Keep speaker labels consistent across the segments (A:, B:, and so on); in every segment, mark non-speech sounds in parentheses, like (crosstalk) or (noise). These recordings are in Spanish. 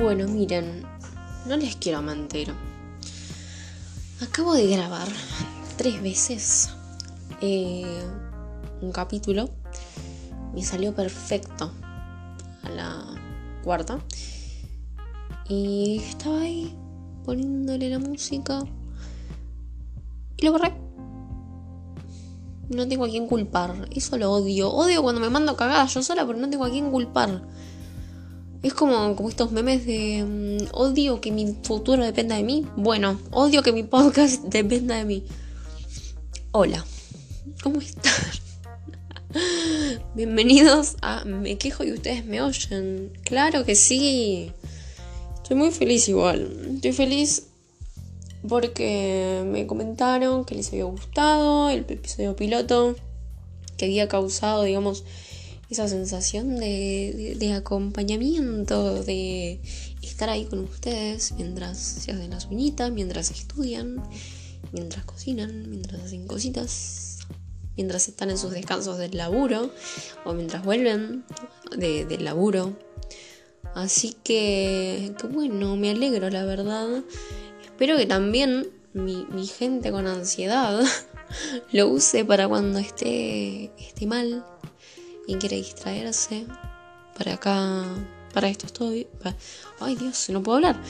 A: Bueno, miren, no les quiero mentir. Acabo de grabar tres veces eh, un capítulo. Me salió perfecto a la cuarta. Y estaba ahí poniéndole la música. Y lo borré. No tengo a quién culpar. Eso lo odio. Odio cuando me mando cagadas yo sola, pero no tengo a quién culpar. Es como, como estos memes de mm, odio que mi futuro dependa de mí. Bueno, odio que mi podcast (laughs) dependa de mí. Hola, ¿cómo están? (laughs) Bienvenidos a Me quejo y ustedes me oyen. Claro que sí. Estoy muy feliz igual. Estoy feliz porque me comentaron que les había gustado el episodio piloto, que había causado, digamos, esa sensación de, acompañamiento, de estar ahí con ustedes mientras se hacen las uñitas, mientras estudian, mientras cocinan, mientras hacen cositas, mientras están en sus descansos del laburo o mientras vuelven del laburo. Así que, bueno, me alegro, la verdad. Espero que también mi, mi gente con ansiedad (laughs) lo use para cuando esté, esté mal, y quiere distraerse, para acá, para esto estoy. ay Dios, no puedo hablar.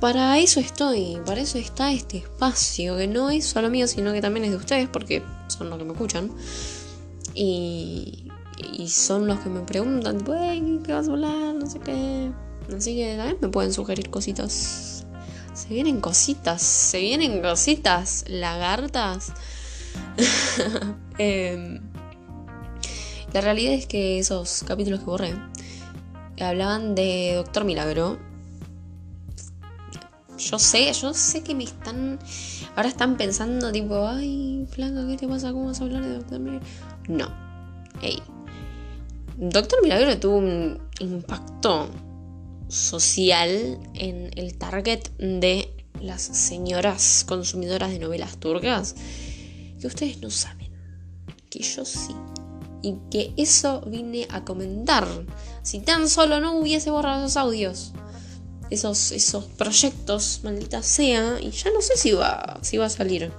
A: Para eso estoy, para eso está este espacio, que no es solo mío, sino que también es de ustedes, porque son los que me escuchan. Y, y son los que me preguntan, ¿qué vas a hablar? No sé qué. Así que también me pueden sugerir cositas. Se vienen cositas, se vienen cositas, lagartas. (laughs) eh, la realidad es que esos capítulos que borré hablaban de Doctor Milagro. Yo sé, yo sé que me están. Ahora están pensando, tipo, ay, flaca, ¿qué te pasa? ¿Cómo vas a hablar de Doctor Milagro? No. Ey. Doctor Milagro tuvo un impacto social en el target de las señoras consumidoras de novelas turcas que ustedes no saben, que yo sí y que eso vine a comentar. Si tan solo no hubiese borrado esos audios, esos, esos proyectos, maldita sea, y ya no sé si va, si va a salir.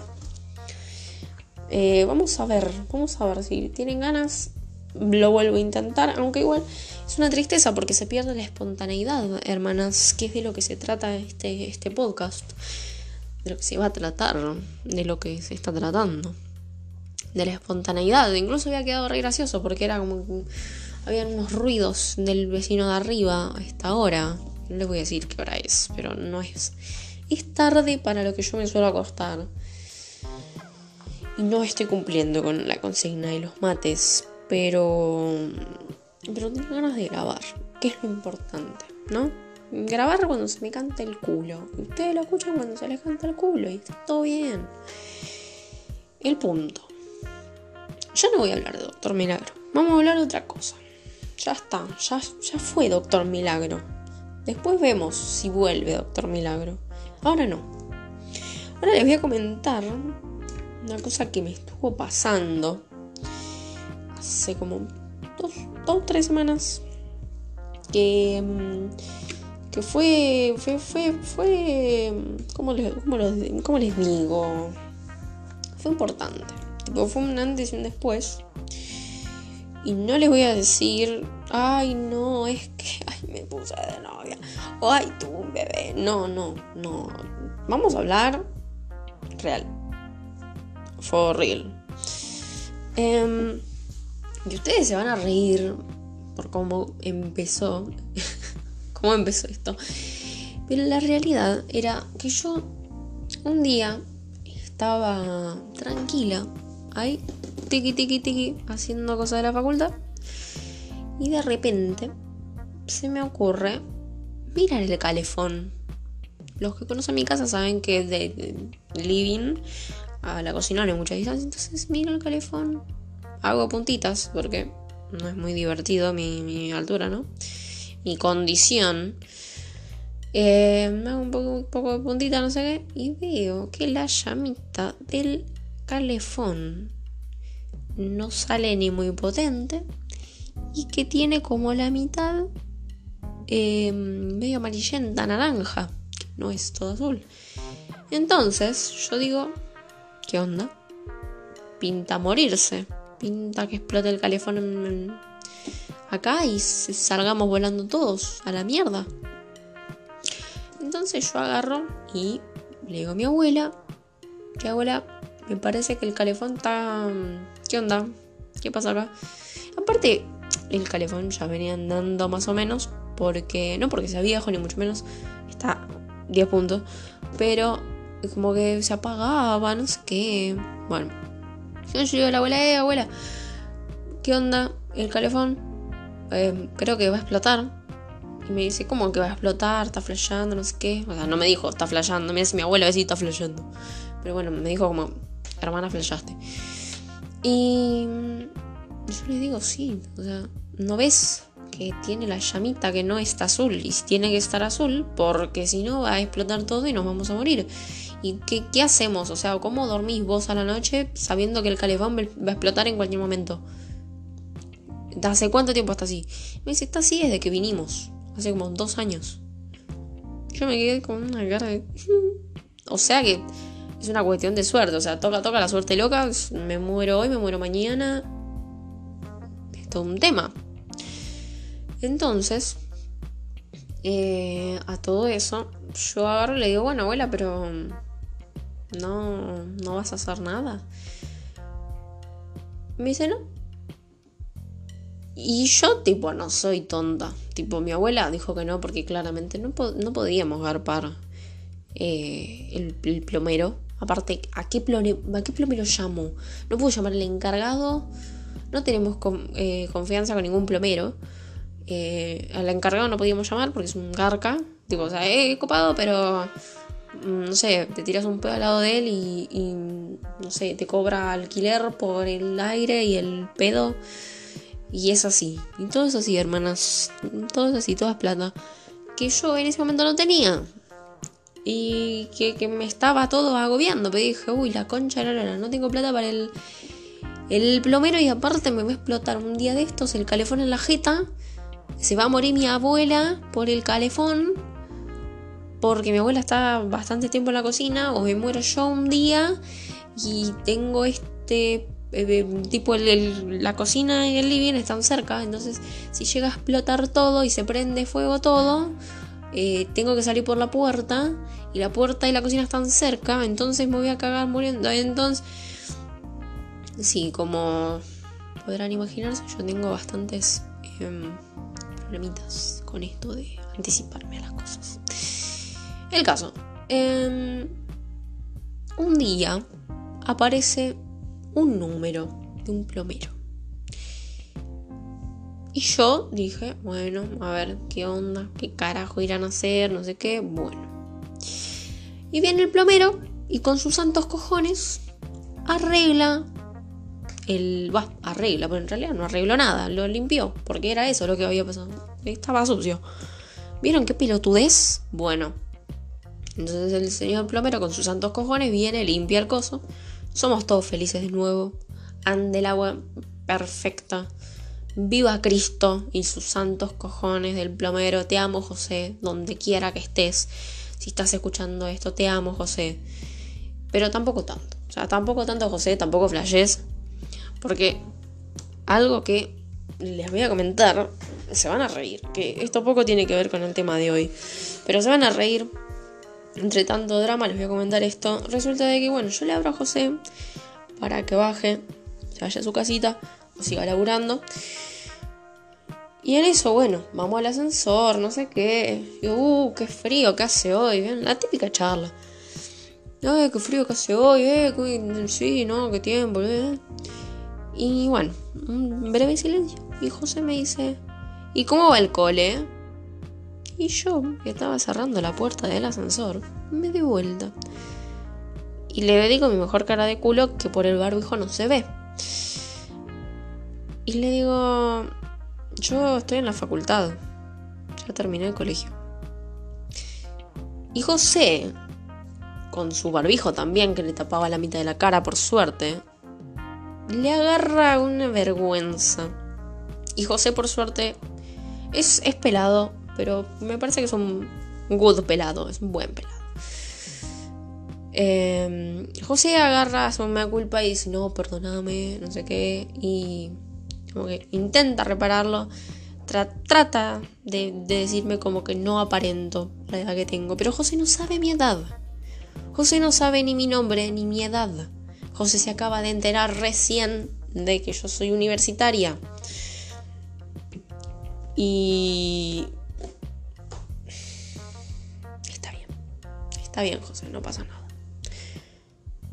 A: Eh, vamos a ver, vamos a ver si tienen ganas. Lo vuelvo a intentar, aunque igual es una tristeza porque se pierde la espontaneidad, hermanas, que es de lo que se trata este, este podcast, de lo que se va a tratar, de lo que se está tratando de la espontaneidad. Incluso había quedado re gracioso porque era como habían unos ruidos del vecino de arriba a esta hora. No les voy a decir qué hora es, pero no es. Es tarde para lo que yo me suelo acostar. Y no estoy cumpliendo con la consigna de los mates, pero. Pero tengo ganas de grabar, que es lo importante, ¿no? Grabar cuando se me canta el culo. Ustedes lo escuchan cuando se les canta el culo y está todo bien. El punto ya no voy a hablar de Doctor Milagro. Vamos a hablar de otra cosa. Ya está, ya, ya fue Doctor Milagro. Después vemos si vuelve Doctor Milagro. Ahora no. Ahora les voy a comentar una cosa que me estuvo pasando hace como dos, dos tres semanas. Que, mm, que fue, fue, fue, fue, ¿cómo les, cómo les digo? Fue importante fue un antes y un después. Y no les voy a decir, ay, no, es que ay, me puse de novia. O ay, tuve un bebé. No, no, no. Vamos a hablar real. For real. Em, y ustedes se van a reír por cómo empezó. (laughs) cómo empezó esto. Pero la realidad era que yo un día estaba tranquila ahí, tiki tiki tiki, haciendo cosas de la facultad. Y de repente se me ocurre mirar el calefón. Los que conocen mi casa saben que de, living a la cocina no hay mucha distancia. Entonces miro el calefón. Hago puntitas porque no es muy divertido mi, altura, ¿no? Mi condición. Eh, me hago un poco, un poco de puntita, no sé qué. Y veo que la llamita del calefón no sale ni muy potente y que tiene como la mitad eh, medio amarillenta, naranja, no es todo azul. Entonces yo digo, ¿qué onda? Pinta morirse, pinta que explote el calefón acá y salgamos volando todos a la mierda. Entonces yo agarro y le digo a mi abuela, ¿qué abuela? Me parece que el calefón está... ¿Qué onda? ¿Qué pasa acá? Aparte, el calefón ya venía andando más o menos, porque no porque sea viejo ni mucho menos, está 10 puntos, pero como que se apagaba, no sé qué. Bueno, yo digo a la abuela, eh, abuela, ¿qué onda? El calefón, eh, creo que va a explotar. Y me dice, ¿cómo que va a explotar? Está flasheando, no sé qué. O sea, no me dijo, está flasheando. Me dice mi abuela, a ver si está flasheando. Pero bueno, me dijo como, hermana, flasheaste. Y yo le digo, sí, o sea, ¿no ves que tiene la llamita que no está azul? Y tiene que estar azul porque si no va a explotar todo y nos vamos a morir. ¿Y qué, qué hacemos? O sea, ¿cómo dormís vos a la noche sabiendo que el calefón va a explotar en cualquier momento? ¿Hace cuánto tiempo está así? Me dice, está así desde que vinimos. Hace como dos años. Yo me quedé con una cara de... (laughs) o sea que es una cuestión de suerte. O sea, toca, toca la suerte loca. Me muero hoy, me muero mañana. Es todo un tema. Entonces, eh, a todo eso, yo agarro le digo, bueno, abuela, pero no, no vas a hacer nada. Me dice, no. Y yo, tipo, no soy tonta. Tipo, mi abuela dijo que no, porque claramente no, no podíamos garpar eh, el, plomero. Aparte, ¿a qué, ¿a qué plomero llamo? No puedo llamar al encargado. No tenemos eh, confianza con ningún plomero. Eh, al encargado no podíamos llamar porque es un garca. Tipo, o sea, eh, copado, pero mm, no sé, te tiras un pedo al lado de él y, y, no sé, te cobra alquiler por el aire y el pedo. Y es así. Y todo es así, hermanas. Todo es así, toda es plata. Que yo en ese momento no tenía. Y que, me estaba todo agobiando. Pero dije, uy, la concha no, no, no tengo plata para el, el plomero. Y aparte me va a explotar un día de estos el calefón en la jeta. Se va a morir mi abuela por el calefón. Porque mi abuela está bastante tiempo en la cocina. O me muero yo un día. Y tengo este eh, tipo la cocina y el living están cerca, entonces si llega a explotar todo y se prende fuego todo, eh, tengo que salir por la puerta y la puerta y la cocina están cerca, entonces me voy a cagar muriendo. Entonces, sí, como podrán imaginarse, yo tengo bastantes em, problemitas con esto de anticiparme a las cosas. El caso, em, un día aparece un número de un plomero. Y yo dije, bueno, a ver qué onda, qué carajo irán a hacer, no sé qué, bueno. Y viene el plomero y con sus santos cojones arregla el... Va, arregla, pero en realidad no arregló nada, lo limpió, porque era eso lo que había pasado. Estaba sucio. ¿Vieron qué pilotudez? Bueno. Entonces el señor plomero con sus santos cojones viene, limpia el coso somos todos felices de nuevo. Ande el agua perfecta. Viva Cristo y sus santos cojones del plomero. Te amo, José, donde quiera que estés. Si estás escuchando esto, te amo, José. Pero tampoco tanto. O sea, tampoco tanto, José, tampoco flashes. Porque algo que les voy a comentar, se van a reír. Que esto poco tiene que ver con el tema de hoy. Pero se van a reír entre tanto drama les voy a comentar esto. Resulta de que, bueno, yo le abro a José para que baje, se vaya a su casita o siga laburando. Y en eso, bueno, vamos al ascensor, no sé qué. Y, uh, qué frío que hace hoy. La típica charla. Ay, qué frío que hace hoy, eh. sí, no, qué tiempo, eh. Y bueno, un breve silencio. Y José me dice, ¿y cómo va el cole? Y yo, que estaba cerrando la puerta del ascensor, me di vuelta. Y le dedico mi mejor cara de culo que por el barbijo no se ve. Y le digo, yo estoy en la facultad. Ya terminé el colegio. Y José, con su barbijo también, que le tapaba la mitad de la cara por suerte, le agarra una vergüenza. Y José, por suerte, es, es pelado, pero me parece que es un good pelado, es un buen pelado. Em, José agarra su me culpa y dice, no, perdóname, no sé qué, y como que intenta repararlo, trata de, de, decirme como que no aparento la edad que tengo, pero José no sabe mi edad. José no sabe ni mi nombre ni mi edad. José se acaba de enterar recién de que yo soy universitaria. Y... Está bien. Está bien, José, no pasa nada.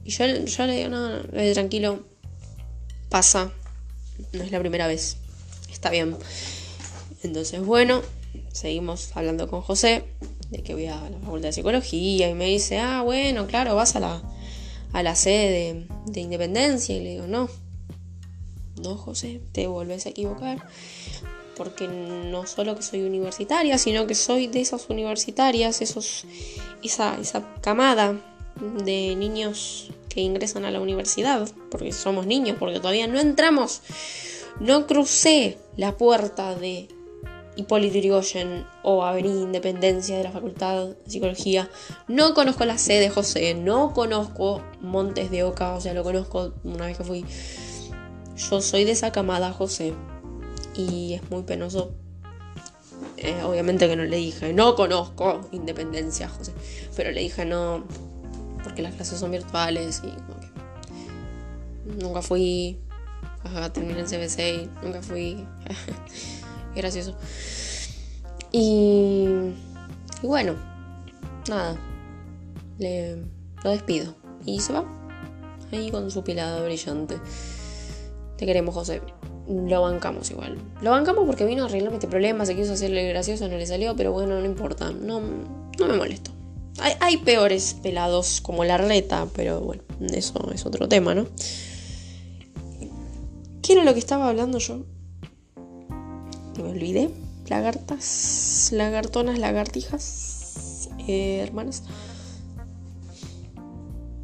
A: Y yo, yo le digo, no, no, tranquilo. Pasa. No es la primera vez. Está bien. Entonces, bueno, seguimos hablando con José de que voy a la facultad de psicología y me dice, ah, bueno, claro, vas a la, a la sede de, de Independencia. Y le digo, no, no, José, te vuelves a equivocar. Porque no solo que soy universitaria, sino que soy de esas universitarias, esos, esa, esa camada de niños que ingresan a la universidad, porque somos niños, porque todavía no entramos. No crucé la puerta de Hipólito Yrigoyen o Avenida Independencia de la Facultad de Psicología. No conozco la sede de José, no conozco Montes de Oca, o sea, lo conozco una vez que fui. Yo soy de esa camada, José, y es muy penoso. Eh, obviamente que no le dije, no conozco Independencia, José, pero le dije no, porque las clases son virtuales y como que nunca fui a terminar el CBC y nunca fui. (laughs) gracioso. Y, bueno, nada, lo despido. Y se va. Ahí con su pilada brillante. Te queremos, José. Lo bancamos igual. Lo bancamos porque vino a arreglarme este problema. Se quiso hacerle gracioso, no le salió, pero bueno, no importa. No, no me molesto. Hay, peores pelados como la reta, pero bueno, eso es otro tema, ¿no? ¿Qué era lo que estaba hablando yo? me olvidé. Lagartas, lagartonas, lagartijas, eh, hermanas.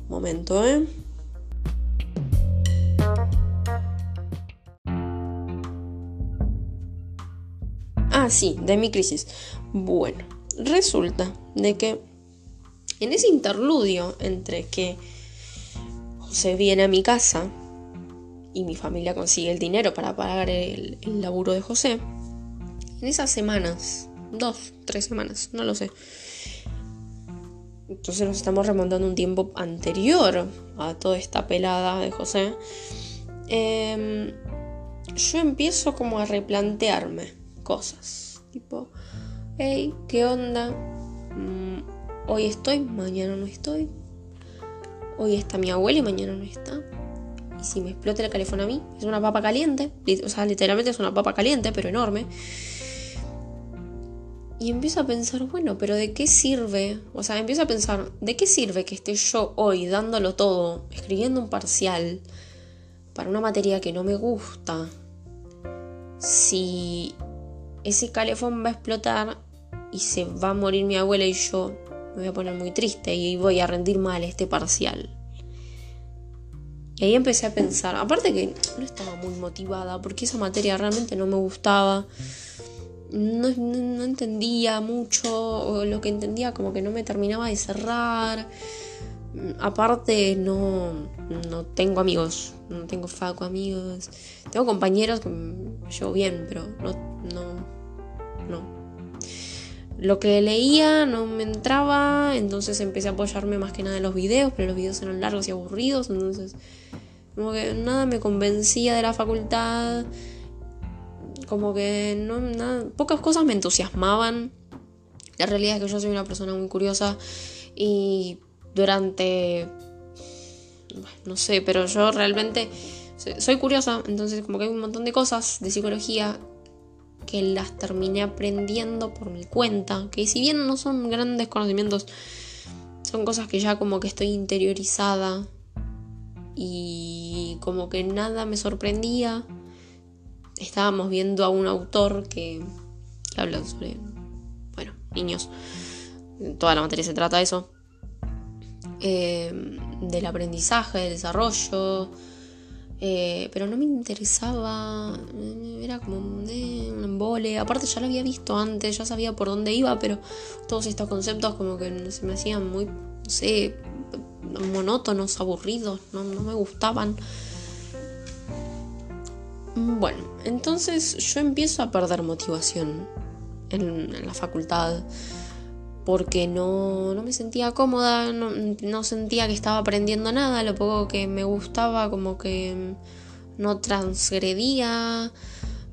A: Momento, ¿eh? Ah, sí, de mi crisis. Bueno, resulta de que en ese interludio entre que José viene a mi casa y mi familia consigue el dinero para pagar el, laburo de José, en esas semanas, dos, tres semanas, no lo sé. Entonces nos estamos remontando un tiempo anterior a toda esta pelada de José. Em, yo empiezo como a replantearme cosas. Tipo, hey, ¿qué onda? Hoy estoy, mañana no estoy. Hoy está mi abuela y mañana no está. Y si me explota el teléfono a mí, es una papa caliente. O sea, literalmente es una papa caliente, pero enorme. Y empiezo a pensar, bueno, pero ¿de qué sirve? O sea, empiezo a pensar, ¿de qué sirve que esté yo hoy dándolo todo, escribiendo un parcial para una materia que no me gusta? Si ese calefón va a explotar y se va a morir mi abuela y yo me voy a poner muy triste y voy a rendir mal este parcial. Y ahí empecé a pensar, aparte que no estaba muy motivada porque esa materia realmente no me gustaba no, entendía mucho, o lo que entendía como que no me terminaba de cerrar. Aparte, no, no tengo amigos, no tengo faco amigos. Tengo compañeros que llevo bien, pero no. Lo que leía no me entraba, entonces empecé a apoyarme más que nada en los videos, pero los videos eran largos y aburridos, entonces como que nada me convencía de la facultad como que no, pocas cosas me entusiasmaban. La realidad es que yo soy una persona muy curiosa y durante, no sé, pero yo realmente soy curiosa, entonces como que hay un montón de cosas de psicología que las terminé aprendiendo por mi cuenta, que si bien no son grandes conocimientos, son cosas que ya como que estoy interiorizada y como que nada me sorprendía estábamos viendo a un autor que, habla sobre, bueno, niños. Toda la materia se trata de eso. Eh, del aprendizaje, del desarrollo. Eh, pero no me interesaba. era como eh, un embole. Aparte ya lo había visto antes, ya sabía por dónde iba, pero todos estos conceptos como que se me hacían muy, no sé, monótonos, aburridos, no, me gustaban. Bueno, entonces yo empiezo a perder motivación en, la facultad porque no, me sentía cómoda, no, no, sentía que estaba aprendiendo nada, lo poco que me gustaba como que no transgredía,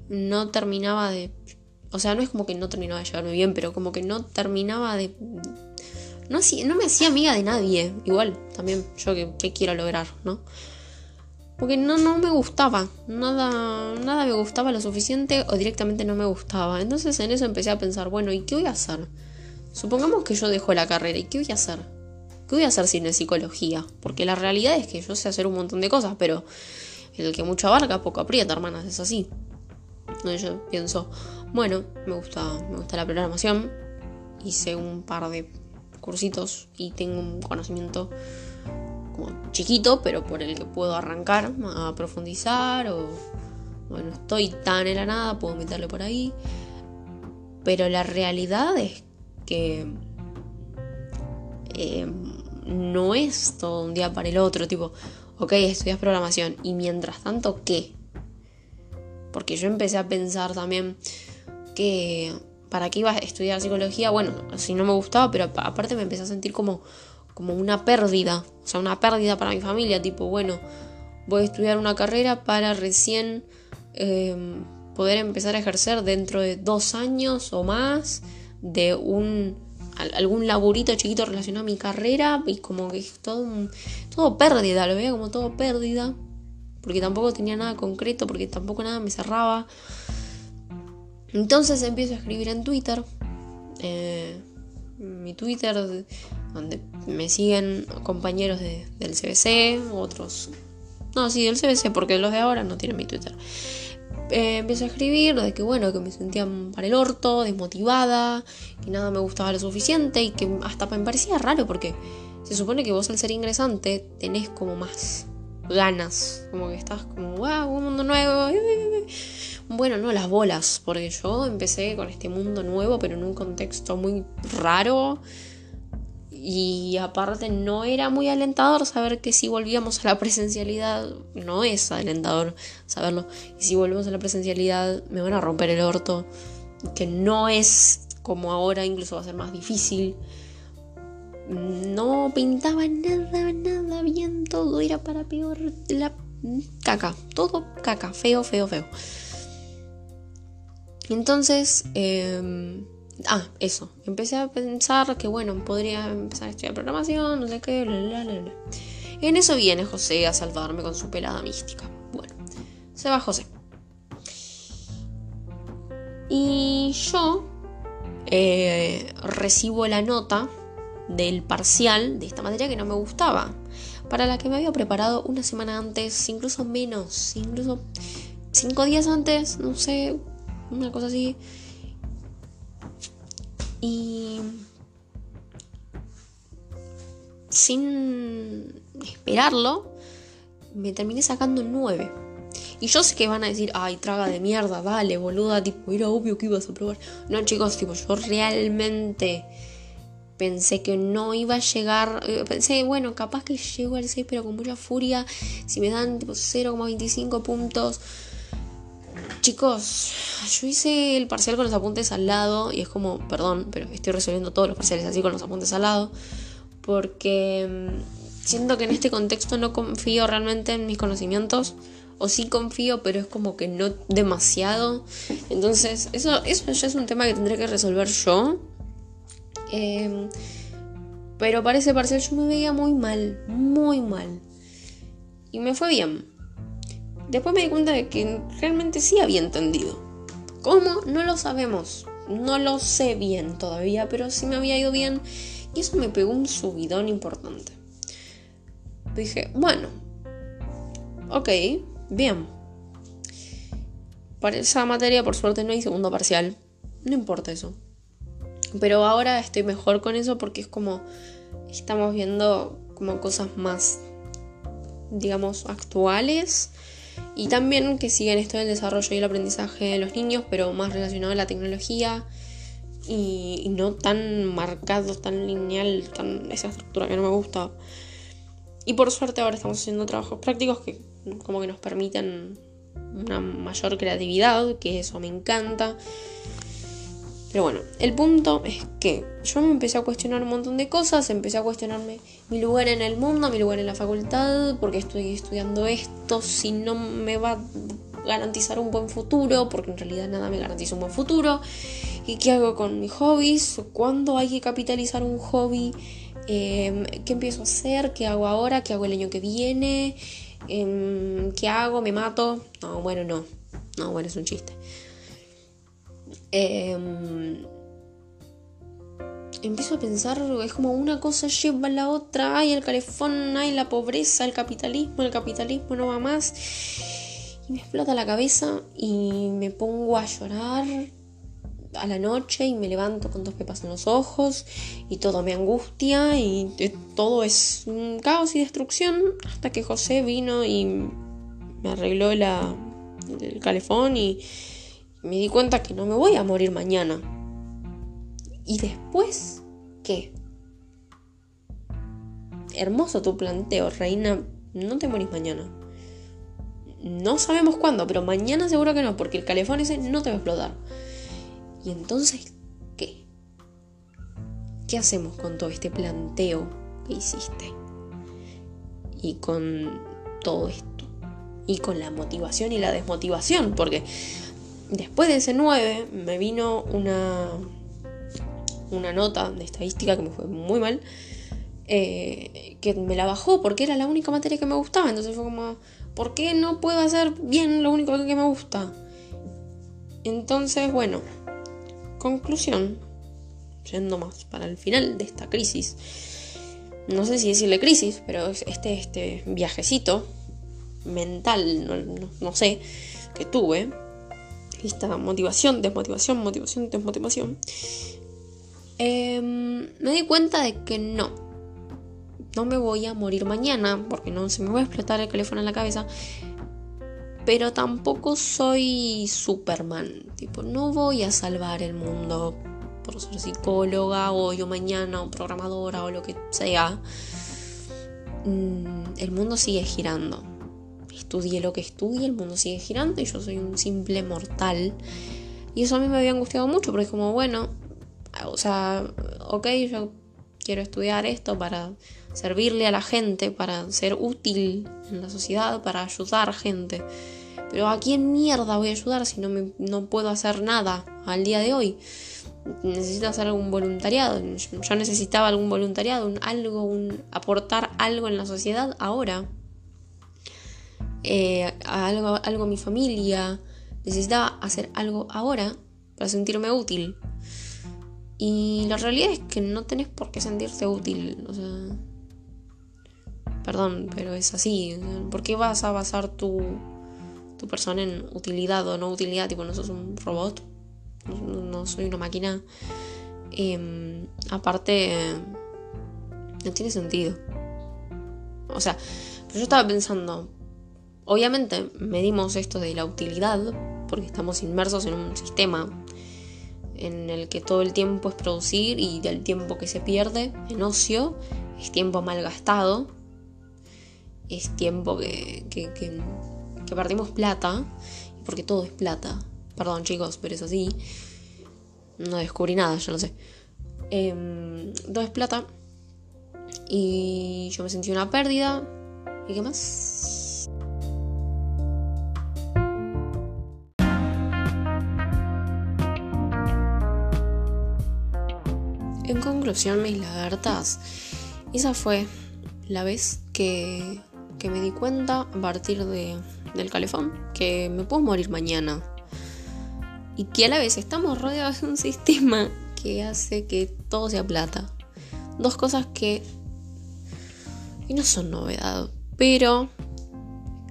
A: no terminaba de... O sea, no es como que no terminaba de llevarme bien, pero como que no terminaba de... No, no me hacía amiga de nadie. Igual, también yo que, quiero lograr, ¿no? Porque no, no me gustaba. Nada, nada me gustaba lo suficiente o directamente no me gustaba. Entonces en eso empecé a pensar, bueno, ¿y qué voy a hacer? Supongamos que yo dejo la carrera. ¿Y qué voy a hacer? ¿Qué voy a hacer sin psicología? Porque la realidad es que yo sé hacer un montón de cosas, pero el que mucho abarca, poco aprieta, hermanas, es así. Entonces yo pienso, bueno, me gusta, me gusta la programación, hice un par de cursitos y tengo un conocimiento como chiquito, pero por el que puedo arrancar a profundizar o bueno, estoy tan en la nada, puedo meterle por ahí. Pero la realidad es que eh, no es todo un día para el otro, tipo, ok, estudias programación, y mientras tanto, ¿qué? Porque yo empecé a pensar también que para qué iba a estudiar psicología, bueno, si no me gustaba, pero aparte me empecé a sentir como, como una pérdida, o sea, una pérdida para mi familia, tipo, bueno, voy a estudiar una carrera para recién em, poder empezar a ejercer dentro de dos años o más de un algún laburito chiquito relacionado a mi carrera y como que todo, todo pérdida, lo veía como todo pérdida, porque tampoco tenía nada concreto, porque tampoco nada me cerraba. Entonces empiezo a escribir en Twitter, eh, mi Twitter, donde me siguen compañeros del CBC, otros... No, sí, del CBC, porque los de ahora no tienen mi Twitter. Eh, empiezo a escribir de que bueno, que me sentía para el orto, desmotivada, que nada me gustaba lo suficiente y que hasta me parecía raro porque se supone que vos al ser ingresante tenés como más ganas, como que estás como, wow, un mundo nuevo. (laughs) Bueno, no las bolas, porque yo empecé con este mundo nuevo, pero en un contexto muy raro y aparte no era muy alentador saber que si volvíamos a la presencialidad, no es alentador saberlo, y si volvemos a la presencialidad me van a romper el orto, que no es como ahora, incluso va a ser más difícil. No pintaba nada, nada bien, todo era para peor. La caca, todo caca, feo, feo, feo. Entonces, eh, Ah, eso. Empecé a pensar que, bueno, podría empezar a estudiar programación, no sé qué, bla, bla, bla, bla. En eso viene José a salvarme con su pelada mística. Bueno, se va José. Y yo eh, recibo la nota del parcial de esta materia que no me gustaba, para la que me había preparado una semana antes, incluso menos, incluso cinco días antes, no sé, una cosa así. Y sin esperarlo, me terminé sacando 9. Y yo sé que van a decir, ay, traga de mierda, dale, boluda, tipo, era obvio que ibas a probar. No, chicos, tipo, yo realmente pensé que no iba a llegar. Eh, pensé, bueno, capaz que llego al 6, pero con mucha furia. Si me dan tipo 0,25 puntos Chicos, yo hice el parcial con los apuntes al lado y es como, perdón, pero estoy resolviendo todos los parciales así con los apuntes al lado porque mm, siento que en este contexto no confío realmente en mis conocimientos o sí confío, pero es como que no demasiado. Entonces, eso, eso ya es un tema que tendré que resolver yo. Em, pero para ese parcial yo me veía muy mal, muy mal. Y me fue bien. Después me di cuenta de que realmente sí había entendido. ¿Cómo? No lo sabemos. No lo sé bien todavía, pero sí me había ido bien. Y eso me pegó un subidón importante. Dije, bueno, ok, bien. Para esa materia, por suerte, no hay segundo parcial. No importa eso. Pero ahora estoy mejor con eso porque es como estamos viendo como cosas más, digamos, actuales Y también que sigan esto del desarrollo y el aprendizaje de los niños, pero más relacionado a la tecnología y, no tan marcado, tan lineal, tan esa estructura que no me gusta. Y por suerte ahora estamos haciendo trabajos prácticos que como que nos permiten una mayor creatividad, que eso me encanta. Pero bueno, el punto es que yo me empecé a cuestionar un montón de cosas, empecé a cuestionarme mi lugar en el mundo, mi lugar en la facultad, porque estoy estudiando esto, si no me va a garantizar un buen futuro, porque en realidad nada me garantiza un buen futuro, y qué hago con mis hobbies, cuándo hay que capitalizar un hobby, em, qué empiezo a hacer, qué hago ahora, qué hago el año que viene, em, qué hago, me mato. No, bueno, no, no, bueno, es un chiste. Em, empiezo a pensar, es como una cosa lleva a la otra, ay, el calefón, ay, la pobreza, el capitalismo, el capitalismo no va más. Y me explota la cabeza y me pongo a llorar a la noche y me levanto con dos pepas en los ojos y todo me angustia y todo es un caos y destrucción hasta que José vino y me arregló la, el calefón y me di cuenta que no me voy a morir mañana. ¿Y después qué? Hermoso tu planteo, reina. No te morís mañana. No sabemos cuándo, pero mañana seguro que no, porque el calefón ese no te va a explotar. ¿Y entonces qué? ¿Qué hacemos con todo este planteo que hiciste? Y con todo esto. Y con la motivación y la desmotivación, porque después de ese 9 me vino una, una nota de estadística que me fue muy mal, eh, que me la bajó porque era la única materia que me gustaba. Entonces fue como, ¿por qué no puedo hacer bien lo único que me gusta? Entonces, bueno, conclusión, yendo más para el final de esta crisis, no sé si decirle crisis, pero este, este viajecito mental, no sé, que tuve, esta motivación, desmotivación, motivación, desmotivación, em, me di cuenta de que no, no me voy a morir mañana porque no se me va a explotar el teléfono en la cabeza. Pero tampoco soy Superman. Tipo, no voy a salvar el mundo por ser psicóloga o yo mañana o programadora o lo que sea. Mm, el mundo sigue girando estudie lo que estudie, el mundo sigue girando y yo soy un simple mortal. Y eso a mí me había angustiado mucho, porque es como, bueno, o sea, ok, yo quiero estudiar esto para servirle a la gente, para ser útil en la sociedad, para ayudar gente. Pero ¿a quién mierda voy a ayudar si no, me, no puedo hacer nada al día de hoy? Necesito hacer algún voluntariado. Yo necesitaba algún voluntariado, un, algo, un, aportar algo en la sociedad ahora. Eh, algo, a mi familia, necesitaba hacer algo ahora para sentirme útil. Y la realidad es que no tenés por qué sentirte útil. O sea, perdón, pero es así. ¿Por qué vas a basar tu, tu persona en utilidad o no utilidad? Tipo, no sos un robot, no, soy una máquina. Em, aparte, no tiene sentido. O sea, yo estaba pensando, Obviamente medimos esto de la utilidad porque estamos inmersos en un sistema en el que todo el tiempo es producir y del tiempo que se pierde en ocio es tiempo malgastado, es tiempo que, que, que, perdimos plata, porque todo es plata. Perdón chicos, pero es así. No descubrí nada, yo lo sé. Em, todo es plata. Y yo me sentí una pérdida. ¿Y qué más? Conclusión, mis lagartas, esa fue la vez que, me di cuenta a partir de, del calefón que me puedo morir mañana. Y que a la vez estamos rodeados de un sistema que hace que todo sea plata. Dos cosas que y no son novedad, pero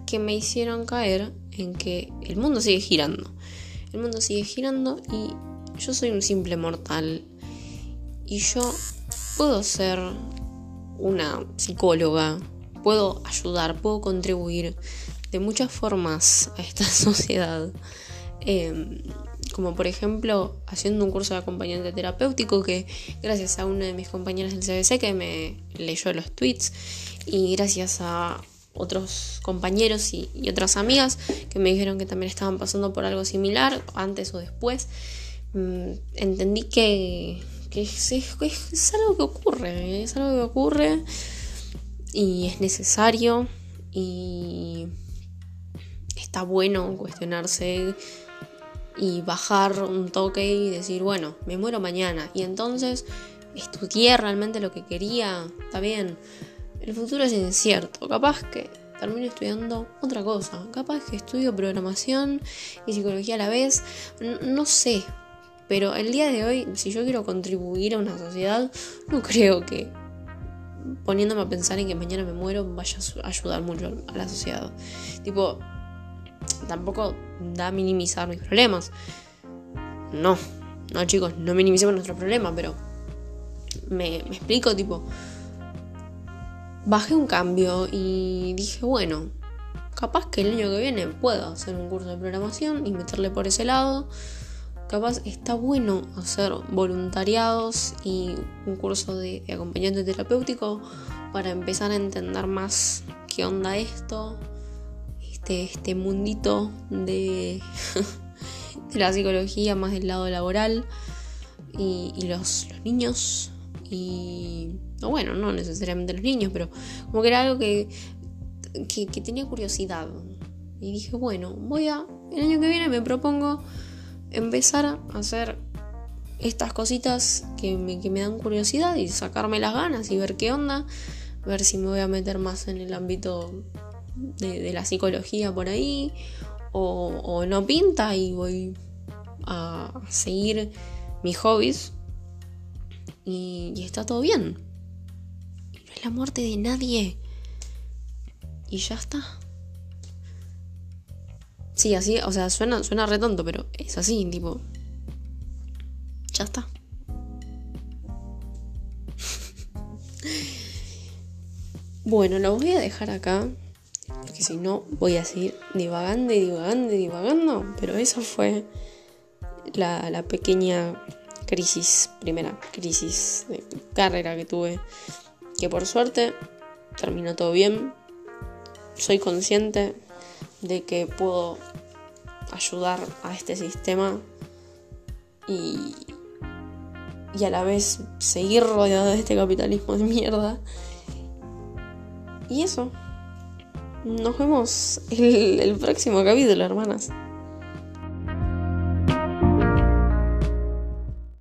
A: que me hicieron caer en que el mundo sigue girando. El mundo sigue girando y yo soy un simple mortal y yo puedo ser una psicóloga, puedo ayudar, puedo contribuir, de muchas formas a esta (laughs) sociedad. Em, como por ejemplo haciendo un curso de acompañante terapéutico que gracias a una de mis compañeras del CBC que me leyó los tweets y gracias a otros compañeros y, otras amigas que me dijeron que también estaban pasando por algo similar antes o después, mm, entendí que, es, es, algo que ocurre, es algo que ocurre y es necesario y está bueno cuestionarse y bajar un toque y decir, bueno, me muero mañana. Y entonces estudié realmente lo que quería, está bien. El futuro es incierto, capaz que termino estudiando otra cosa, capaz que estudio programación y psicología a la vez, no, sé. Pero el día de hoy, si yo quiero contribuir a una sociedad, no creo que poniéndome a pensar en que mañana me muero vaya a ayudar mucho a la sociedad. Tipo, tampoco da a minimizar mis problemas. No, no chicos, no minimicemos nuestros problemas, pero me, me explico, tipo, bajé un cambio y dije, bueno, capaz que el año que viene puedo hacer un curso de programación y meterle por ese lado. Capaz está bueno hacer voluntariados y un curso de, de acompañante terapéutico para empezar a entender más qué onda esto, este, este, mundito de, (laughs) la psicología más del lado laboral y, los, niños. Y bueno no necesariamente los niños pero como que era algo que, que, tenía curiosidad. Y dije bueno voy a el año que viene me propongo empezar a hacer estas cositas que me, que me dan curiosidad y sacarme las ganas y ver qué onda ver si me voy a meter más en el ámbito de, la psicología por ahí, o, no pinta y voy a seguir mis hobbies y, está todo bien. no es la muerte de nadie. Y ya está. Sí, así, o sea, suena, suena re tonto, pero es así, tipo. Ya está. (laughs) bueno, lo voy a dejar acá porque si no voy a seguir divagando y divagando y divagando. Pero eso fue la, pequeña crisis, primera crisis de carrera que tuve, que por suerte terminó todo bien. Soy consciente de que puedo ayudar a este sistema y, y a la vez seguir rodeado de este capitalismo de mierda. Y eso. Nos vemos el, el próximo capítulo, hermanas.